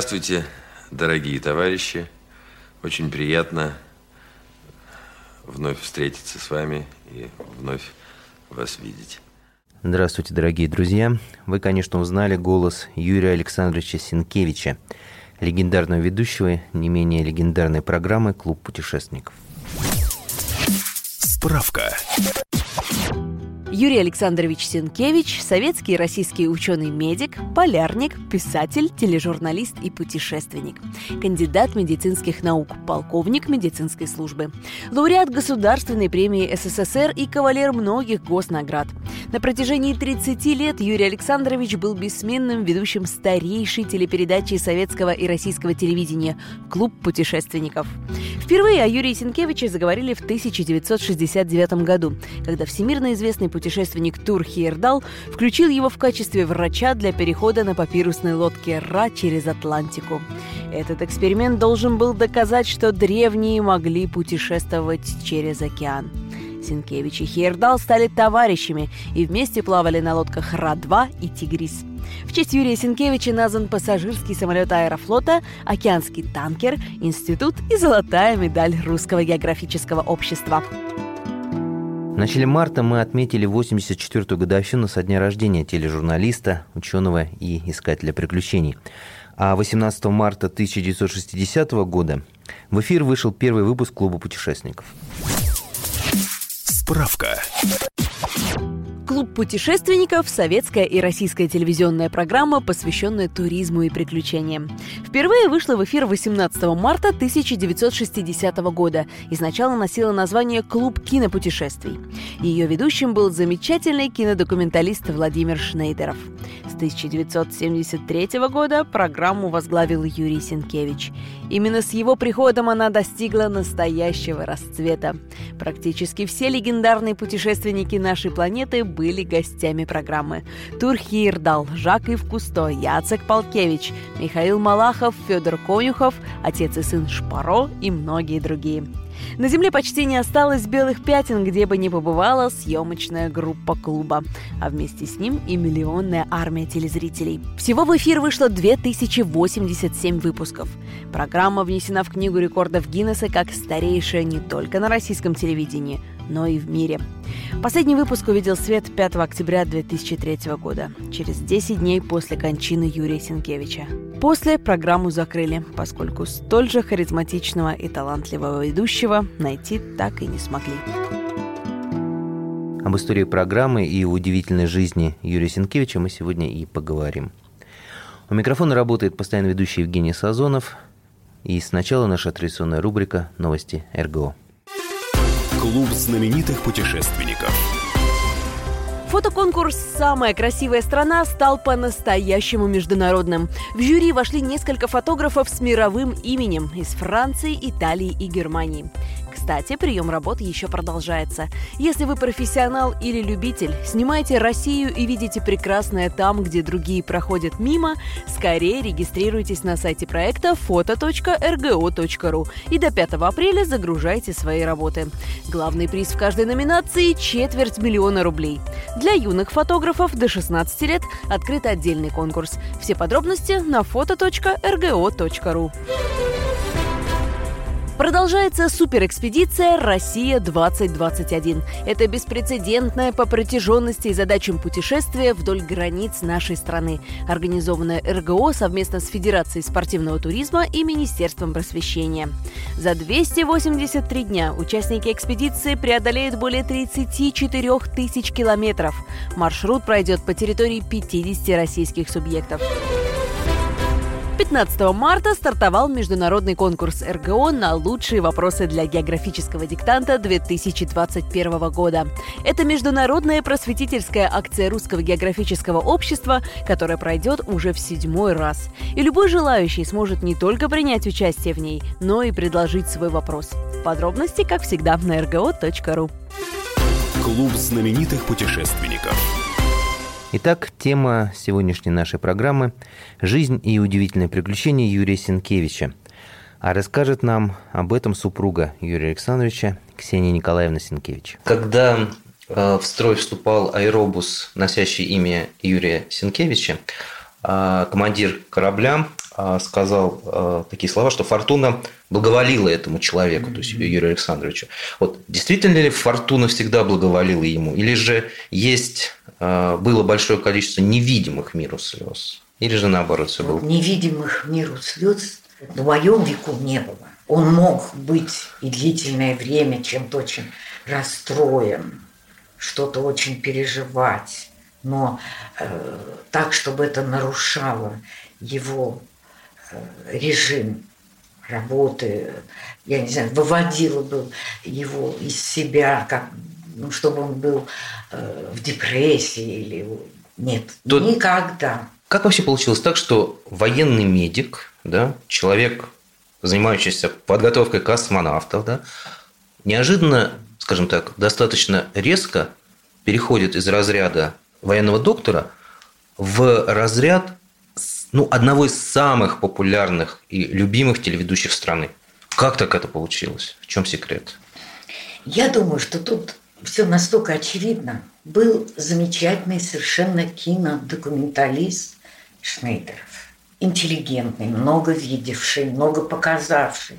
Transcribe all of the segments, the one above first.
Здравствуйте, дорогие товарищи. Очень приятно вновь встретиться с вами и вновь вас видеть. Здравствуйте, дорогие друзья. Вы, конечно, узнали голос Юрия Александровича Синкевича, легендарного ведущего не менее легендарной программы «Клуб путешественников». Справка. Юрий Александрович Сенкевич – советский и российский ученый-медик, полярник, писатель, тележурналист и путешественник. Кандидат медицинских наук, полковник медицинской службы. Лауреат Государственной премии СССР и кавалер многих госнаград. На протяжении 30 лет Юрий Александрович был бессменным ведущим старейшей телепередачи советского и российского телевидения «Клуб путешественников». Впервые о Юрии Сенкевиче заговорили в 1969 году, когда всемирно известный путешественник Тур Хейердал включил его в качестве врача для перехода на папирусной лодке Ра через Атлантику. Этот эксперимент должен был доказать, что древние могли путешествовать через океан. Сенкевич и Хейердал стали товарищами и вместе плавали на лодках Ра-2 и Тигрис. В честь Юрия Сенкевича назван пассажирский самолет аэрофлота, океанский танкер, институт и золотая медаль Русского географического общества. Начале марта мы отметили 84-ю годовщину со дня рождения тележурналиста, ученого и искателя приключений. А 18 марта 1960 года в эфир вышел первый выпуск Клуба путешественников. Справка. Клуб путешественников – советская и российская телевизионная программа, посвященная туризму и приключениям. Впервые вышла в эфир 18 марта 1960 года и сначала носила название «Клуб кинопутешествий». Ее ведущим был замечательный кинодокументалист Владимир Шнейдеров. С 1973 года программу возглавил Юрий Сенкевич. Именно с его приходом она достигла настоящего расцвета. Практически все легендарные путешественники нашей планеты были гостями программы. Тур Хирдал, Жак Ив Кусто, Яцек Полкевич, Михаил Малахов, Федор Конюхов, отец и сын Шпаро и многие другие. На Земле почти не осталось белых пятен, где бы ни побывала съемочная группа клуба. А вместе с ним и миллионная армия телезрителей. Всего в эфир вышло 2087 выпусков. Программа внесена в Книгу рекордов Гиннесса как старейшая не только на российском телевидении, но и в мире. Последний выпуск увидел свет 5 октября 2003 года, через 10 дней после кончины Юрия Сенкевича. После программу закрыли, поскольку столь же харизматичного и талантливого ведущего найти так и не смогли. Об истории программы и удивительной жизни Юрия Сенкевича мы сегодня и поговорим. У микрофона работает постоянно ведущий Евгений Сазонов. И сначала наша традиционная рубрика «Новости РГО». Клуб знаменитых путешественников. Фотоконкурс «Самая красивая страна» стал по-настоящему международным. В жюри вошли несколько фотографов с мировым именем из Франции, Италии и Германии. Кстати, прием работ еще продолжается. Если вы профессионал или любитель, снимаете Россию и видите прекрасное там, где другие проходят мимо, скорее регистрируйтесь на сайте проекта foto.rgo.ru и до 5 апреля загружайте свои работы. Главный приз в каждой номинации – четверть миллиона рублей. Для юных фотографов до 16 лет открыт отдельный конкурс. Все подробности на foto.rgo.ru. Продолжается суперэкспедиция «Россия-2021». Это беспрецедентное по протяженности и задачам путешествия вдоль границ нашей страны, организованное РГО совместно с Федерацией спортивного туризма и Министерством просвещения. За 283 дня участники экспедиции преодолеют более 34 тысяч километров. Маршрут пройдет по территории 50 российских субъектов. 15 марта стартовал международный конкурс РГО на лучшие вопросы для географического диктанта 2021 года. Это международная просветительская акция Русского географического общества, которая пройдет уже в седьмой раз. И любой желающий сможет не только принять участие в ней, но и предложить свой вопрос. Подробности, как всегда, на rgo.ru. Клуб знаменитых путешественников. Итак, тема сегодняшней нашей программы – «Жизнь и удивительные приключения Юрия Сенкевича». А расскажет нам об этом супруга Юрия Александровича Ксения Николаевна Сенкевич. Когда э, в строй вступал аэробус, носящий имя Юрия Сенкевича, э, командир корабля э, сказал такие слова, что фортуна благоволила этому человеку, то есть Юрию Александровичу. Вот действительно ли фортуна всегда благоволила ему, или же есть было большое количество невидимых миру слез? Или же наоборот все было? Невидимых миру слез в моем веку не было. Он мог быть и длительное время чем-то очень расстроен, что-то очень переживать, но э, так, чтобы это нарушало его э, режим работы, я не знаю, выводило бы его из себя, как ну, чтобы он был э, в депрессии или нет, Тут... никогда. Как вообще получилось так, что военный медик, да, человек, занимающийся подготовкой космонавтов, да, неожиданно, скажем так, достаточно резко переходит из разряда военного доктора в разряд ну, одного из самых популярных и любимых телеведущих страны. Как так это получилось? В чем секрет? Я думаю, что тут все настолько очевидно. Был замечательный совершенно кинодокументалист Шнейдеров. Интеллигентный, много видевший, много показавший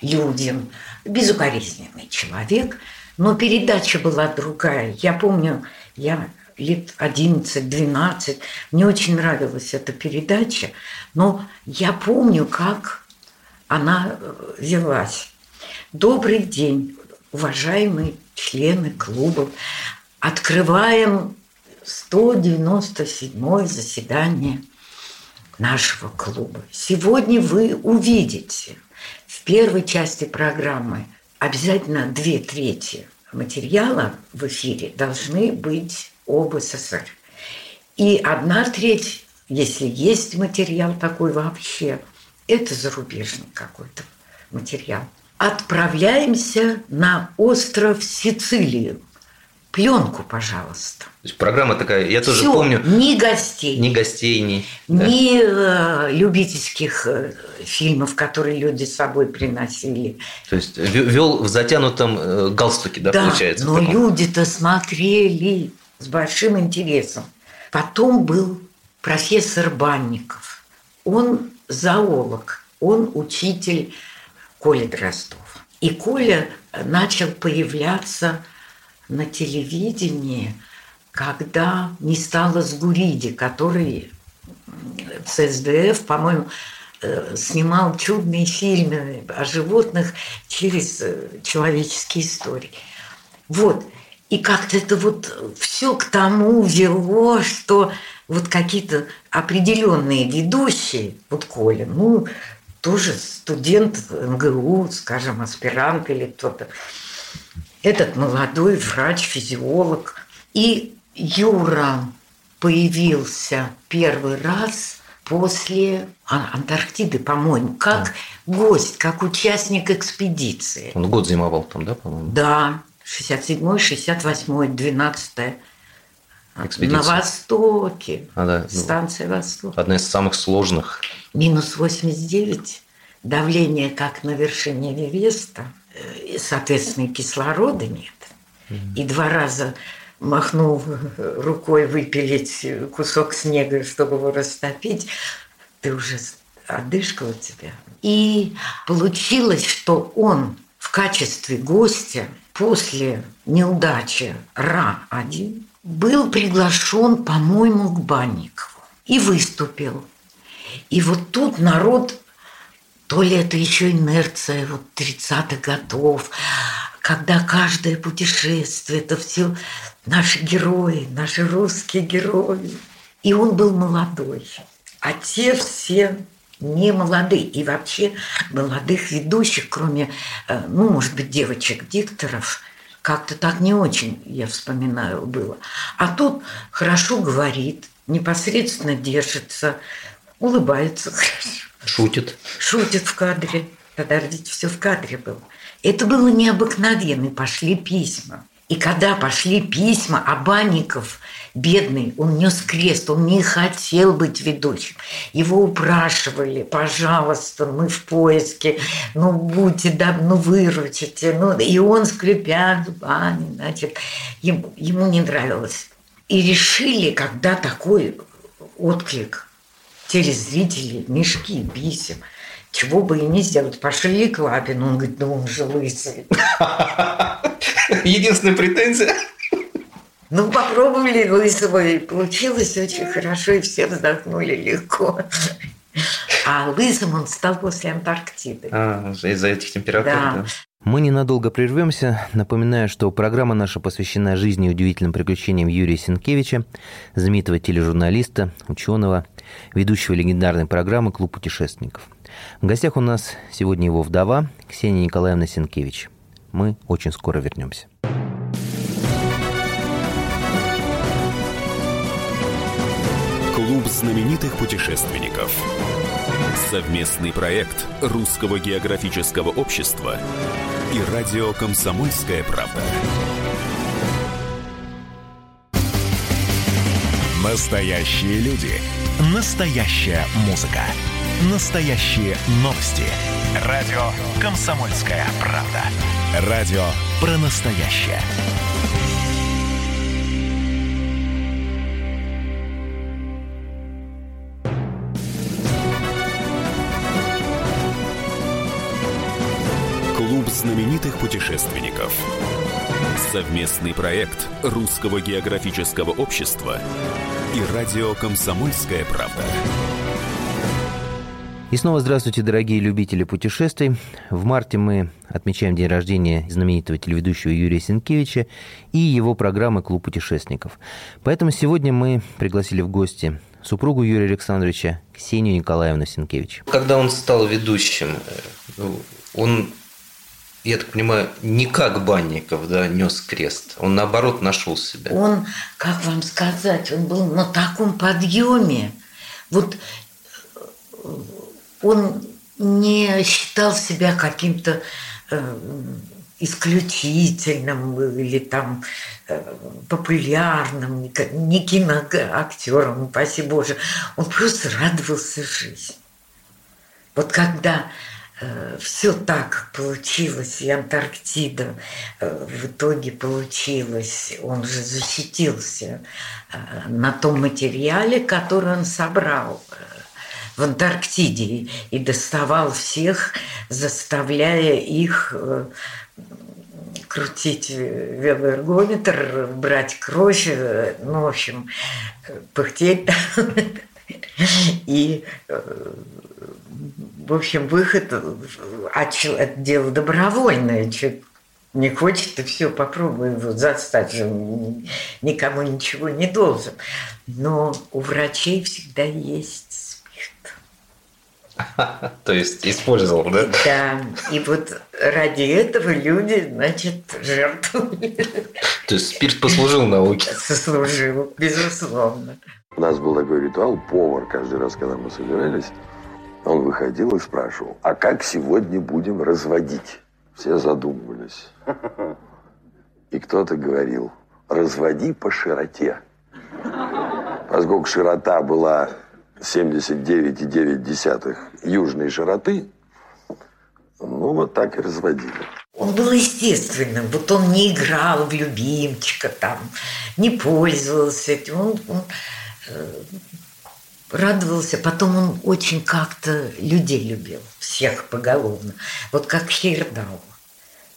людям. Безукоризненный человек. Но передача была другая. Я помню, я лет 11-12. Мне очень нравилась эта передача, но я помню, как она э, велась. Добрый день, уважаемые члены клубов, открываем 197 заседание нашего клуба. Сегодня вы увидите в первой части программы обязательно две трети материала в эфире должны быть об СССР. И одна треть, если есть материал такой вообще, это зарубежный какой-то материал – отправляемся на остров Сицилию. Пленку, пожалуйста. То есть программа такая, я тоже Всё, помню. Ни гостей. Ни гостей, ни... Ни да. э, любительских э, фильмов, которые люди с собой приносили. То есть вел в затянутом э, галстуке, да, да получается? но люди-то смотрели с большим интересом. Потом был профессор Банников. Он зоолог, он учитель Коля Дроздов. И Коля начал появляться на телевидении, когда не стало Сгуриди, который ЦСДФ, по-моему, э, снимал чудные фильмы о животных через э, человеческие истории. Вот. И как-то это вот все к тому вело, что вот какие-то определенные ведущие, вот Коля, ну, тоже студент МГУ, скажем, аспирант или кто-то. Этот молодой врач, физиолог. И Юра появился первый раз после Антарктиды, по-моему, как да. гость, как участник экспедиции. Он год зимовал там, да, по-моему? Да, 67-й, 68-й, 12-е. Экспедиция. На востоке. А, да. Ну, Станция Восток. Одна из самых сложных. Минус 89. Давление как на вершине Эвереста. Э, соответственно, кислорода нет. И два раза махнул рукой выпилить кусок снега, чтобы его растопить, ты уже одышка у тебя. И получилось, что он в качестве гостя после неудачи Ра-1 был приглашен, по-моему, к Банникову и выступил. И вот тут народ, то ли это еще инерция вот 30-х годов, когда каждое путешествие, это все наши герои, наши русские герои. И он был молодой. А те все не молодые. И вообще молодых ведущих, кроме, э, ну, может быть, девочек-дикторов, как-то так не очень, я вспоминаю, было. А тут хорошо говорит, непосредственно держится, улыбается хорошо. Шутит. Шутит в кадре. Подождите, все в кадре было. Это было необыкновенно. Пошли письма. И когда пошли письма, Абанников, бедный, он нес крест, он не хотел быть ведущим. Его упрашивали, пожалуйста, мы в поиске, ну будьте, да, ну выручите. Ну, и он, скрипя зубами, значит, ему, ему не нравилось. И решили, когда такой отклик телезрителей, мешки писем, чего бы и не сделать. Пошли к Лапину, он говорит, ну он же лысый. Единственная претензия. Ну, попробовали лысого, и получилось очень хорошо, и все вздохнули легко. А лысым он стал после Антарктиды. А, из-за этих температур, Да. да. Мы ненадолго прервемся. Напоминаю, что программа наша посвящена жизни и удивительным приключениям Юрия Сенкевича, знаменитого тележурналиста, ученого, ведущего легендарной программы «Клуб путешественников». В гостях у нас сегодня его вдова Ксения Николаевна Сенкевич. Мы очень скоро вернемся. Клуб знаменитых путешественников. Совместный проект Русского географического общества и радио «Комсомольская правда». Настоящие люди. Настоящая музыка. Настоящие новости. Радио «Комсомольская правда». Радио про настоящее. Клуб знаменитых путешественников. Совместный проект Русского географического общества и радио «Комсомольская правда». И снова здравствуйте, дорогие любители путешествий. В марте мы отмечаем день рождения знаменитого телеведущего Юрия Сенкевича и его программы «Клуб путешественников». Поэтому сегодня мы пригласили в гости супругу Юрия Александровича Ксению Николаевну Сенкевич. Когда он стал ведущим, э, ну, он, я так понимаю, не как Банников, да, нес крест. Он, наоборот, нашел себя. Он, как вам сказать, он был на таком подъеме. Вот э, он не считал себя каким-то э, исключительным или там э, популярным, не киноактером, упаси Боже. Он просто радовался жизни. Вот когда все так получилось, и Антарктида э, в итоге получилась, он же защитился э, на том материале, который он собрал э, в Антарктиде и доставал всех, заставляя их э, крутить велоэргометр, брать кровь, э, ну, в общем, э, пыхтеть. И, э, в общем, выход, а чё- это дело добровольное, человек не хочет, и все, попробуй его застать же, никому ничего не должен. Но у врачей всегда есть спирт. То есть использовал, да? Да, и вот ради этого люди, значит, жертвовали. То есть спирт послужил науке. Сослужил, безусловно. У нас был такой ритуал, повар каждый раз, когда мы собирались, он выходил и спрашивал, а как сегодня будем разводить? Все задумывались. И кто-то говорил, разводи по широте. Поскольку широта была 79,9 южной широты, ну вот так и разводили. Он был естественным, вот он не играл в любимчика там, не пользовался этим. Он, он, э, радовался. Потом он очень как-то людей любил, всех поголовно. Вот как Хейрдал.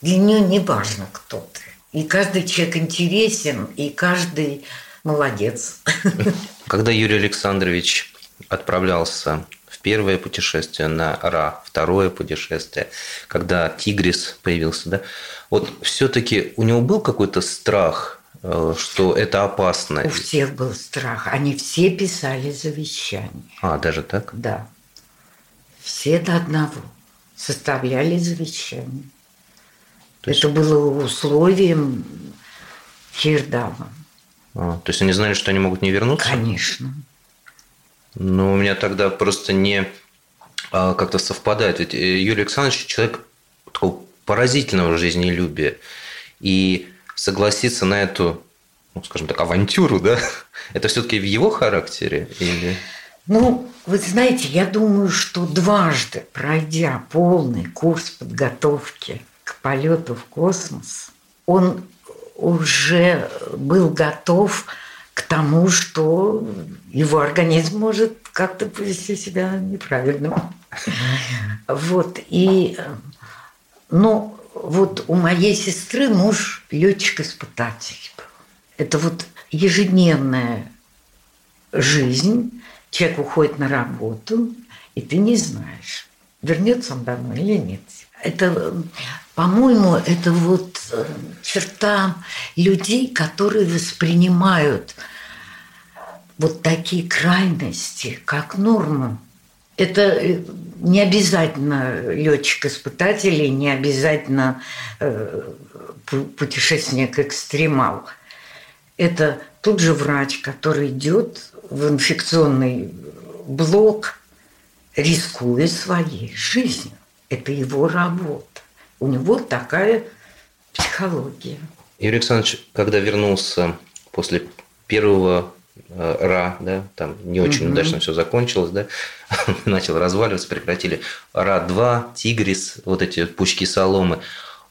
Для нее не важно, кто ты. И каждый человек интересен, и каждый молодец. Когда Юрий Александрович отправлялся в первое путешествие на Ра, второе путешествие, когда Тигрис появился, да, вот все-таки у него был какой-то страх, что это опасно? У всех был страх. Они все писали завещание. А, даже так? Да. Все до одного составляли завещание. То есть... Это было условием Хирдама. А, то есть они знали, что они могут не вернуться? Конечно. Ну, у меня тогда просто не а, как-то совпадает. Ведь э, Юрий Александрович человек такого поразительного жизнелюбия. И согласиться на эту, ну, скажем так, авантюру, да, это все-таки в его характере или... Ну, вы знаете, я думаю, что дважды, пройдя полный курс подготовки к полету в космос, он уже был готов к тому, что его организм может как-то повести себя неправильно. Вот. И, ну, вот у моей сестры муж летчик-испытатель был. Это вот ежедневная жизнь. Человек уходит на работу, и ты не знаешь, вернется он домой или нет. Это, по-моему, это вот э, черта людей, которые воспринимают вот такие крайности как норму. Это э, не обязательно летчик-испытатель, не обязательно э, путешественник-экстремал. Это тот же врач, который идет в инфекционный блок, рискуя своей жизнью. Это его работа. У него такая психология. Юрий Александрович, когда вернулся после первого РА, да, там не очень угу. удачно все закончилось, да, начал разваливаться, прекратили РА-2, Тигрис, вот эти пучки соломы,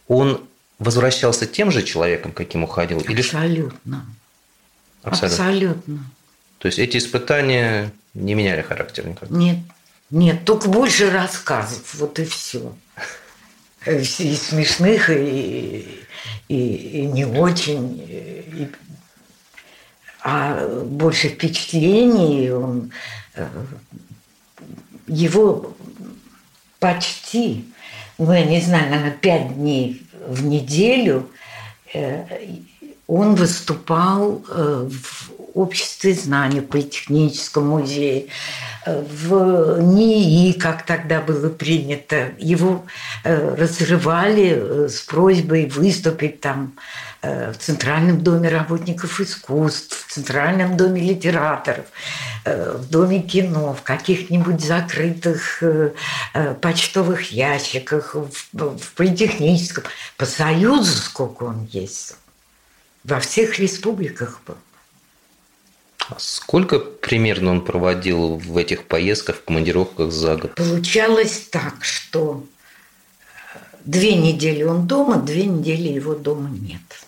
он возвращался тем же человеком, каким уходил? Абсолютно. Абсолютно. Абсолютно. То есть эти испытания не меняли характер никак? Нет. Нет, только больше рассказов, вот и все. И смешных, и, и, и не очень. И, а больше впечатлений он э, его почти, ну, я не знаю, наверное, пять дней в неделю э, он выступал э, в обществе знаний, в Политехническом музее, в НИИ, как тогда было принято. Его разрывали с просьбой выступить там в Центральном доме работников искусств, в Центральном доме литераторов, в Доме кино, в каких-нибудь закрытых почтовых ящиках, в политехническом. По Союзу сколько он есть. Во всех республиках был. А сколько примерно он проводил в этих поездках, в командировках за год? Получалось так, что э, две недели он дома, две недели его дома нет.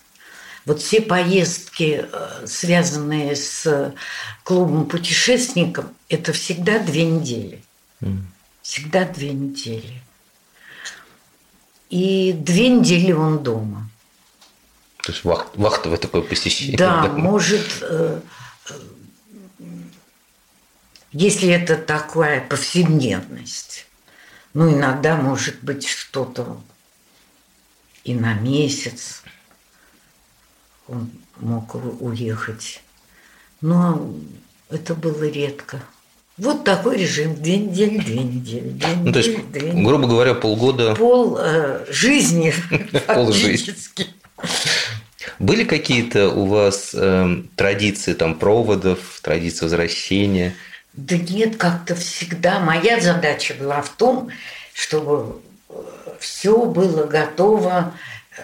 Вот все поездки, э, связанные с клубом путешественников, это всегда две недели. Всегда две недели. И две недели он дома. То есть вахт, вахтовое такое посещение. Да, да, может э, если это такая повседневность, ну, иногда может быть что-то и на месяц он мог уехать. Но это было редко. Вот такой режим. Две недели, две недели, две недели. Ну, то есть, две недели. грубо говоря, полгода... Пол э, жизни. Пол жизни. Были какие-то у вас э, традиции там проводов, традиции возвращения? Да нет, как-то всегда. Моя задача была в том, чтобы э, все было готово, э,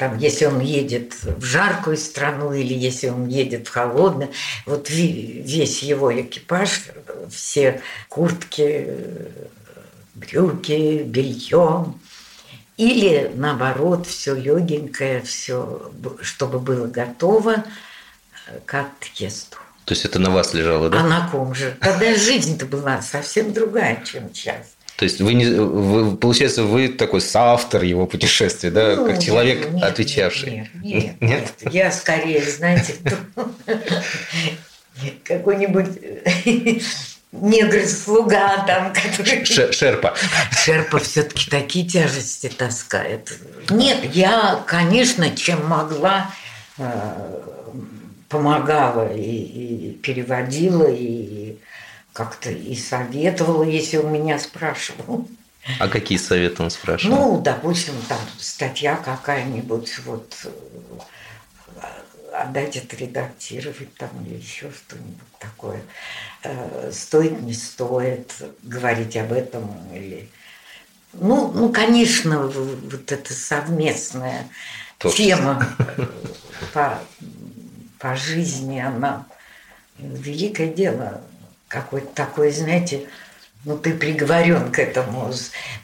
там, если он едет в жаркую страну или если он едет в холодную, вот весь его экипаж, все куртки, брюки, белье, или наоборот, все легенькое, все, чтобы было готово к отъезду. То есть это на вас лежало, да? А на ком же? Тогда жизнь-то была совсем другая, чем сейчас. То есть вы, не, вы получается, вы такой соавтор его путешествия, да, Ну, как человек, нет, нет, отвечавший. Нет, нет, нет, Я скорее, знаете, какой-нибудь негр-слуга там, который... Ше- Шерпа. Шерпа все-таки такие тяжести таскает. Нет, я, конечно, чем могла, э, помогала и, и переводила, и как-то и советовала, если у меня спрашивал. А какие советы он спрашивал? Ну, допустим, там статья какая-нибудь, вот э, отдать отредактировать там или еще что-нибудь такое. Э, Стоит, не стоит говорить об этом или... Ну, ну, конечно, вот эта совместная Творчество. тема э, по, по жизни, она великое дело. Какое-то такое, знаете, ну ты приговорен к этому.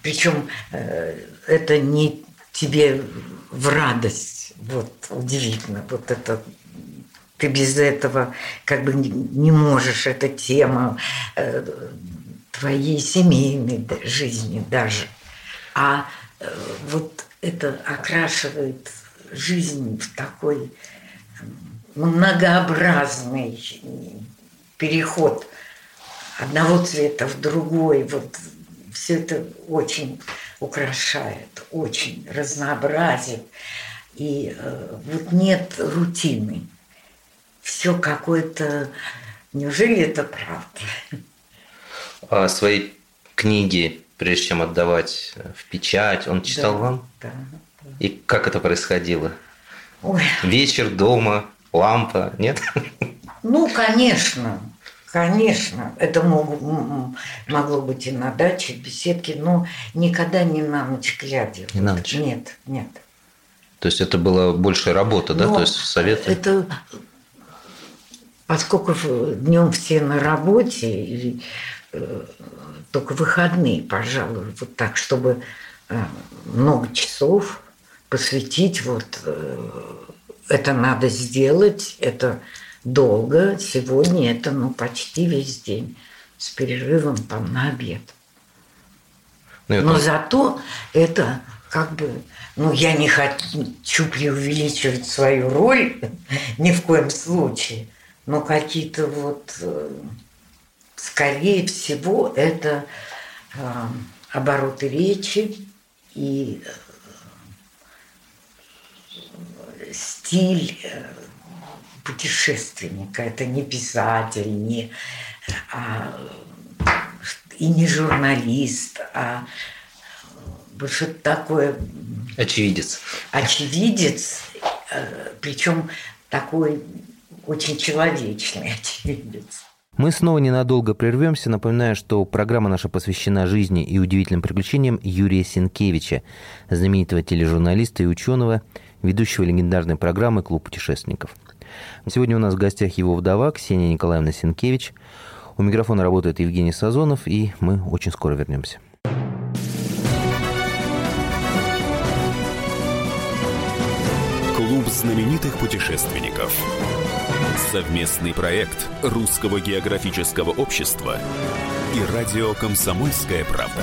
Причем э, это не тебе в радость. Вот удивительно. Вот это ты без этого как бы не, можешь. Эта тема э, твоей семейной жизни даже. А э, вот это окрашивает жизнь в такой многообразный переход одного цвета в другой. Вот все это очень украшает, очень разнообразит. И э, вот нет рутины. Все какое-то... Неужели это правда? А свои книги, прежде чем отдавать в печать, он читал Да, вам? Да. И как это происходило? Ой, Вечер дома, лампа, нет? Ну, конечно, конечно. Это мог- могло быть и на даче, в беседке, но никогда не на ночь глядя. Не на ночь? Нет, нет. То есть это была большая работа, да? Но То есть советы? Это поскольку днем все на работе, и, э, только выходные, пожалуй, вот так, чтобы э, много часов посвятить, вот э, это надо сделать, это долго, сегодня это ну почти весь день с перерывом там на обед. Ну, это- Но зато это как бы, ну, я не хочу преувеличивать свою роль ни в коем случае, но какие-то вот, э, скорее всего, это э, обороты речи и э, стиль э, путешественника. Это не писатель, не, а, и не журналист, а вот что-то такое Очевидец. очевидец, э, причем такой очень человечный очевидец. Мы снова ненадолго прервемся. Напоминаю, что программа наша посвящена жизни и удивительным приключениям Юрия Сенкевича, знаменитого тележурналиста и ученого, ведущего легендарной программы «Клуб путешественников». Сегодня у нас в гостях его вдова Ксения Николаевна Сенкевич. У микрофона работает Евгений Сазонов, и мы очень скоро вернемся. Клуб знаменитых путешественников. Совместный проект Русского географического общества и радио «Комсомольская правда».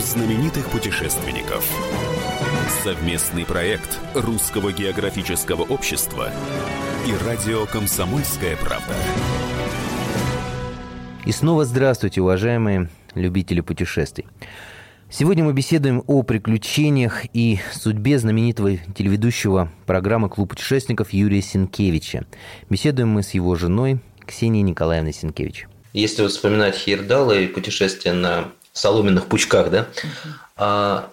Знаменитых путешественников. Совместный проект Русского географического общества и радио «Комсомольская правда». И снова здравствуйте, уважаемые любители путешествий. Сегодня мы беседуем о приключениях и судьбе знаменитого телеведущего программы «Клуб путешественников» Юрия Сенкевича. Беседуем мы с его женой Ксенией Николаевной Сенкевич. Если вот вспоминать Хейрдала и путешествие на соломенных пучках, да, а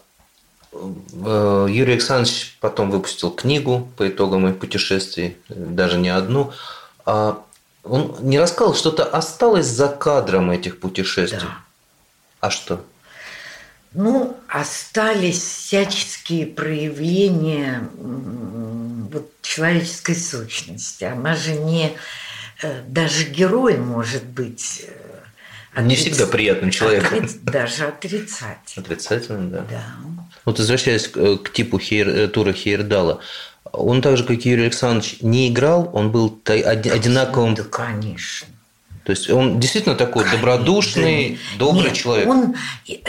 э, Юрий Александрович потом выпустил книгу по итогам моих путешествий, даже не одну. А он не рассказал, что-то осталось за кадром этих путешествий. Да. А что? Ну, остались всяческие проявления вот, человеческой сущности. Она же не э, даже герой может быть отриц... не всегда приятным человеком. Отриц... Даже отрицательным. Отрицательным, да. Да. Вот возвращаясь к, к типу Хейр... Э, тура Хейердала, он так же, как Юрий Александрович, не играл, он был одинаковым. Да, конечно. То есть он действительно такой добродушный, да, добрый нет, человек. Он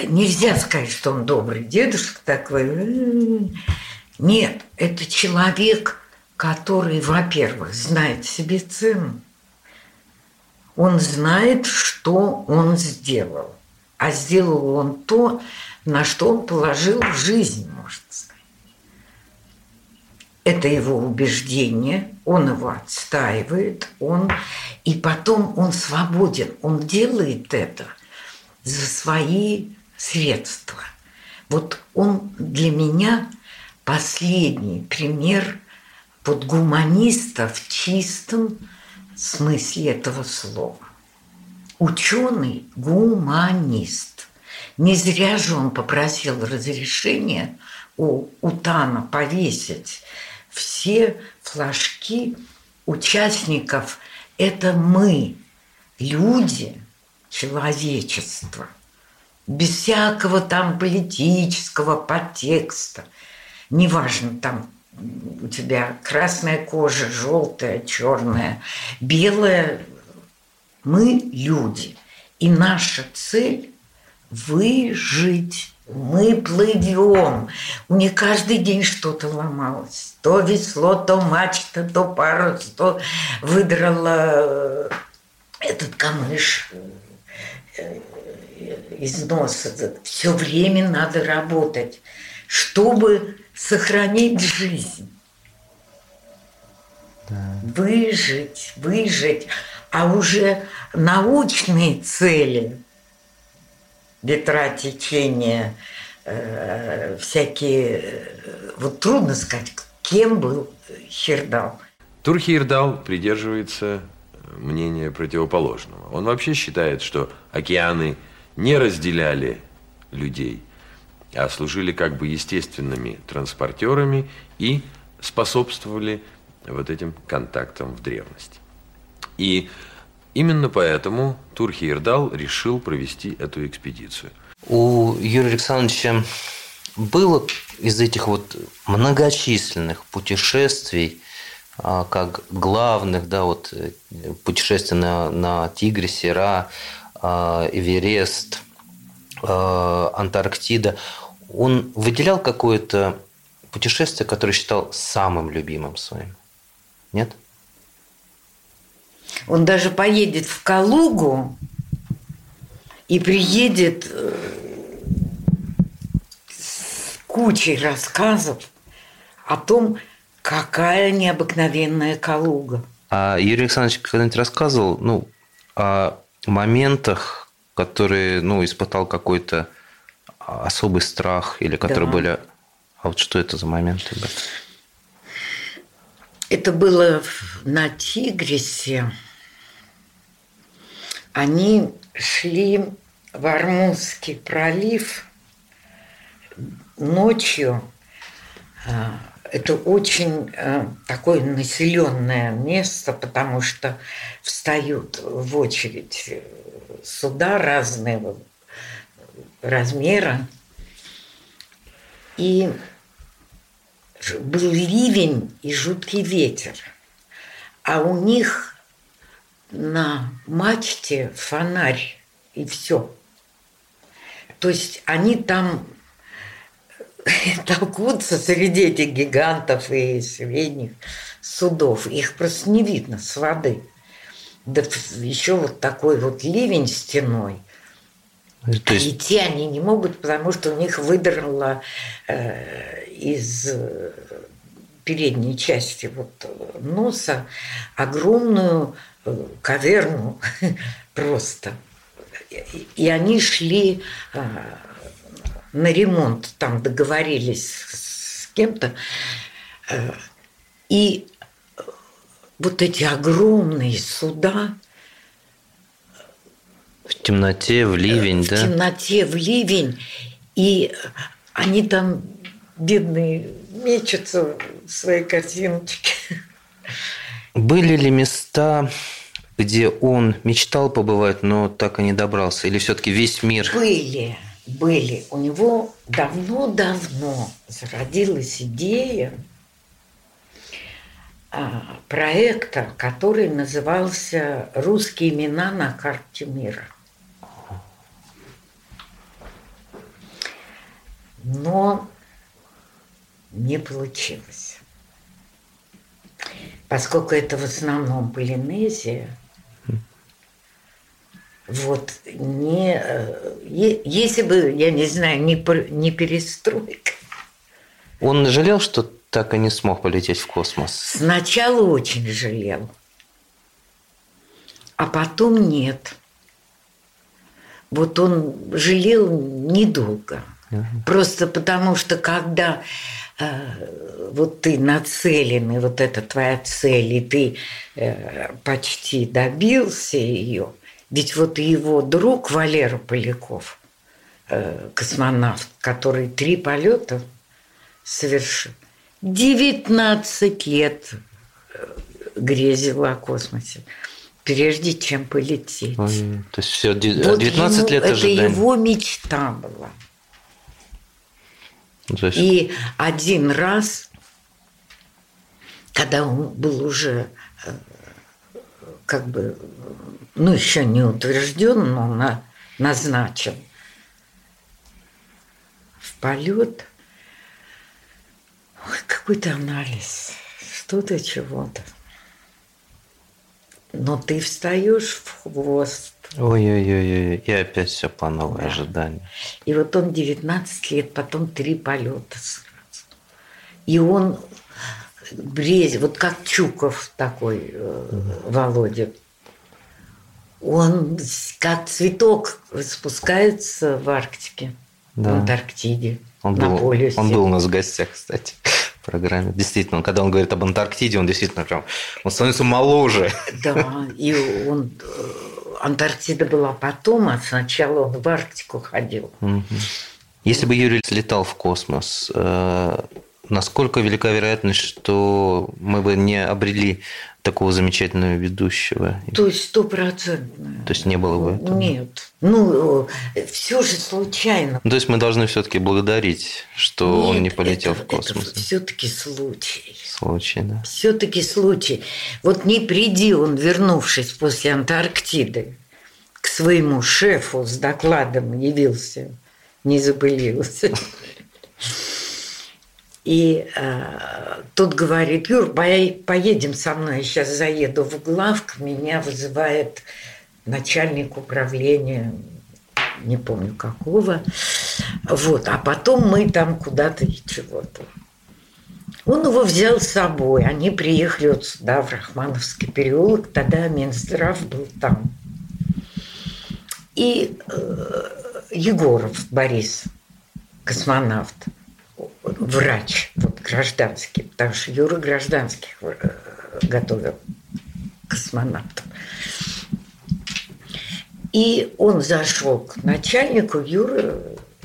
нельзя сказать, что он добрый дедушка такой. Нет, это человек, который, во-первых, знает себе цену. Он знает, что он сделал. А сделал он то, на что он положил жизнь, можно сказать. Это его убеждение, он его отстаивает, он и потом он свободен, он делает это за свои средства. Вот он для меня последний пример вот гуманиста в чистом смысле этого слова. Ученый гуманист. Не зря же он попросил разрешения у Утана повесить все флажки участников это мы, люди, человечество, без всякого там политического подтекста. Неважно, там у тебя красная кожа, желтая, черная, белая. Мы люди. И наша цель – выжить. Мы плывем. У них каждый день что-то ломалось. То весло, то мачта, то парус, то выдрала э, этот камыш э, из носа. Все время надо работать, чтобы сохранить жизнь. Да. Выжить, выжить. А уже научные цели – ветра течения, э, всякие... Э, вот трудно сказать, кем был Хирдал. Тур Хирдал придерживается мнения противоположного. Он вообще считает, что океаны не разделяли людей, а служили как бы естественными транспортерами и способствовали вот этим контактам в древности. И Именно поэтому Турхиердал решил провести эту экспедицию. У Юрия Александровича было из этих вот многочисленных путешествий, а, как главных, да, вот э, путешествия на, на Тигрисе, Ра, а, Эверест, Антарктида, он выделял какое-то путешествие, которое считал самым любимым своим? Нет? Он даже поедет в Калугу и приедет э, с кучей рассказов о том, какая необыкновенная Калуга. А Юрий Александрович когда-нибудь рассказывал ну, о моментах, которые ну, испытал какой-то особый страх или которые да. были... А вот что это за моменты были? Это было на Тигрисе. Они шли в Армузский пролив ночью. А, это очень а, такое населенное место, потому что встают в очередь суда разного размера. И был ливень и жуткий ветер. А у них на мачте фонарь и все. То есть они там толкутся среди этих гигантов и средних судов. Их просто не видно с воды. Да еще вот такой вот ливень стеной. То есть... Идти они не могут, потому что у них выдрало э, из э, передней части вот носа огромную э, каверну просто. И они шли э, на ремонт там договорились с кем-то. Э, и вот эти огромные суда в темноте, в ливень, в да? В темноте, в ливень. И они там, бедные, мечутся в своей картиночке. Были ли места, где он мечтал побывать, но так и не добрался? Или все-таки весь мир? Были, были. У него давно-давно зародилась идея проекта, который назывался «Русские имена на карте мира». Но не получилось. Поскольку это в основном Полинезия, вот не, э, если бы, я не знаю, не, не перестройка. Он жалел, что так и не смог полететь в космос? Сначала очень жалел, а потом нет. Вот он жалел недолго. Угу. Просто потому что когда э, вот ты нацелен, и вот это твоя цель, и ты э, почти добился ее, ведь вот его друг Валера Поляков, э, космонавт, который три полета совершил, 19 лет э, грезил о космосе прежде чем полететь. Ой, то есть все 19 вот лет это ожидания. Это его мечта была. Есть... И один раз, когда он был уже э, как бы, ну, еще не утвержден, но на, назначен в полет, Ой, какой-то анализ, что-то чего-то. Но ты встаешь в хвост. Ой-ой-ой, и опять все по новой да. ожидание. И вот он 19 лет, потом три полета сразу. И он брезе, вот как Чуков такой, э, Володя, он как цветок спускается в Арктике, да. в Антарктиде, он на был, полюсе. Он был у нас в гостях, кстати программе. Действительно, когда он говорит об Антарктиде, он действительно прям, он становится моложе. Да, и он, Антарктида была потом, а сначала он в Арктику ходил. Если бы Юрий слетал в космос, насколько велика вероятность, что мы бы не обрели такого замечательного ведущего? То есть стопроцентно. То есть не было бы этого? Нет. Ну, все же случайно. То есть мы должны все-таки благодарить, что Нет, он не полетел это, в космос. Это все-таки случай. Случай, да. Все-таки случай. Вот не приди он, вернувшись после Антарктиды, к своему шефу с докладом явился, не забылился. И э, тут говорит, Юр, поедем со мной, я сейчас заеду в главк, меня вызывает начальник управления, не помню какого. Вот, а потом мы там куда-то и чего-то. Он его взял с собой, они приехали вот сюда, в Рахмановский переулок, тогда Минздрав был там. И э, Егоров Борис, космонавт, врач, вот гражданский, потому что Юра гражданских э, готовил космонавтов. И он зашел к начальнику, Юра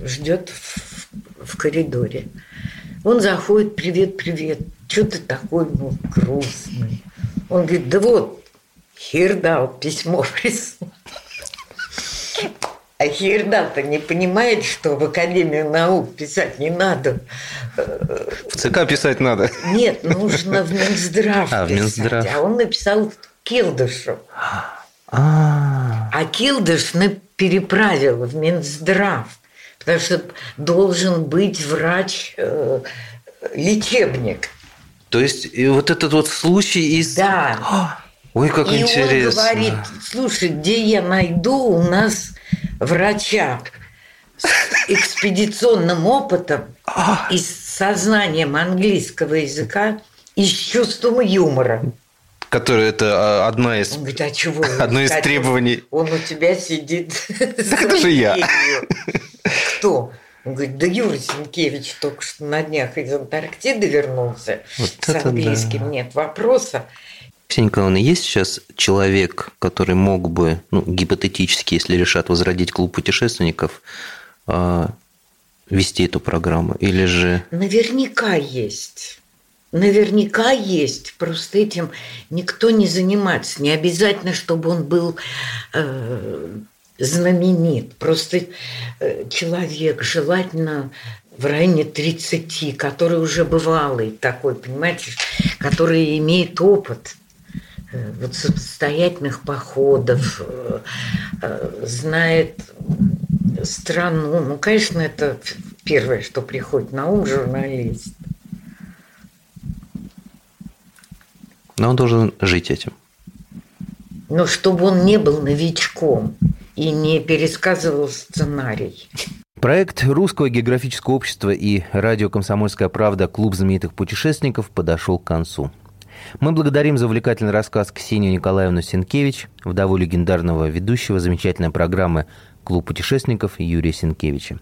ждет в, в коридоре. Он заходит, привет, привет, что ты такой ну, грустный? Он говорит, да вот, Хирдал письмо прислал. А Хирдал-то не понимает, что в Академию наук писать не надо. В ЦК писать надо. Нет, нужно в Минздрав а, писать. В Минздрав. А он написал Килдышу. А, а Килдыш переправил в Минздрав, потому что должен быть врач э. То есть и вот этот вот случай из... Да. Ой, как и интересно. он говорит, слушай, где я найду у нас врача с экспедиционным опытом и с сознанием английского языка и с чувством юмора. Который это одна из, Он говорит, а чего одно из требований. Он у тебя сидит. Так это же я. Кто? Он говорит, да Юрий Сенкевич только что на днях из Антарктиды вернулся вот с английским. Да. Нет вопроса. Ксения Николаевна, есть сейчас человек, который мог бы, ну, гипотетически, если решат возродить клуб путешественников, а, вести эту программу? Или же... Наверняка есть. Наверняка есть. Просто этим никто не занимается. Не обязательно, чтобы он был э, знаменит. Просто э, человек, желательно в районе 30, который уже бывалый такой, понимаете, который имеет опыт вот самостоятельных походов, э, э, знает страну. Ну, конечно, это первое, что приходит на ум журналист. Но он должен жить этим. Но чтобы он не был новичком и не пересказывал сценарий. Проект Русского географического общества и радио «Комсомольская правда. Клуб знаменитых путешественников» подошел к концу. Мы благодарим за увлекательный рассказ Ксению Николаевну Сенкевич, вдову легендарного ведущего замечательной программы «Клуб путешественников» Юрия Сенкевича.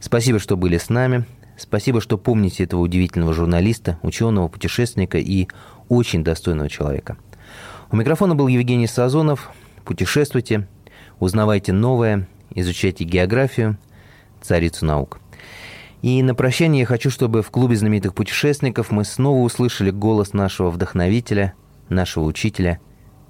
Спасибо, что были с нами. Спасибо, что помните этого удивительного журналиста, ученого, путешественника и очень достойного человека. У микрофона был Евгений Сазонов. Путешествуйте, узнавайте новое, изучайте географию, царицу наук. И на прощание я хочу, чтобы в клубе знаменитых путешественников мы снова услышали голос нашего вдохновителя, нашего учителя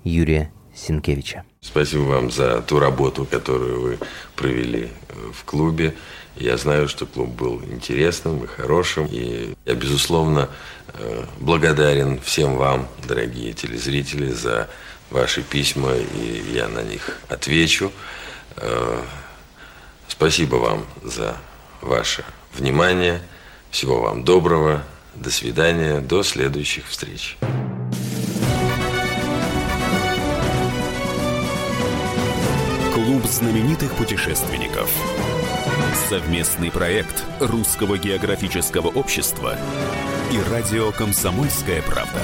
Юрия Синкевича. Спасибо вам за ту работу, которую вы провели в клубе. Я знаю, что клуб был интересным и хорошим. И я, безусловно, э, благодарен всем вам, дорогие телезрители, за ваши письма, и я на них отвечу. Э, спасибо вам за ваше внимание. Всего вам доброго. До свидания. До следующих встреч. Клуб знаменитых путешественников. Совместный проект Русского географического общества и радио «Комсомольская правда».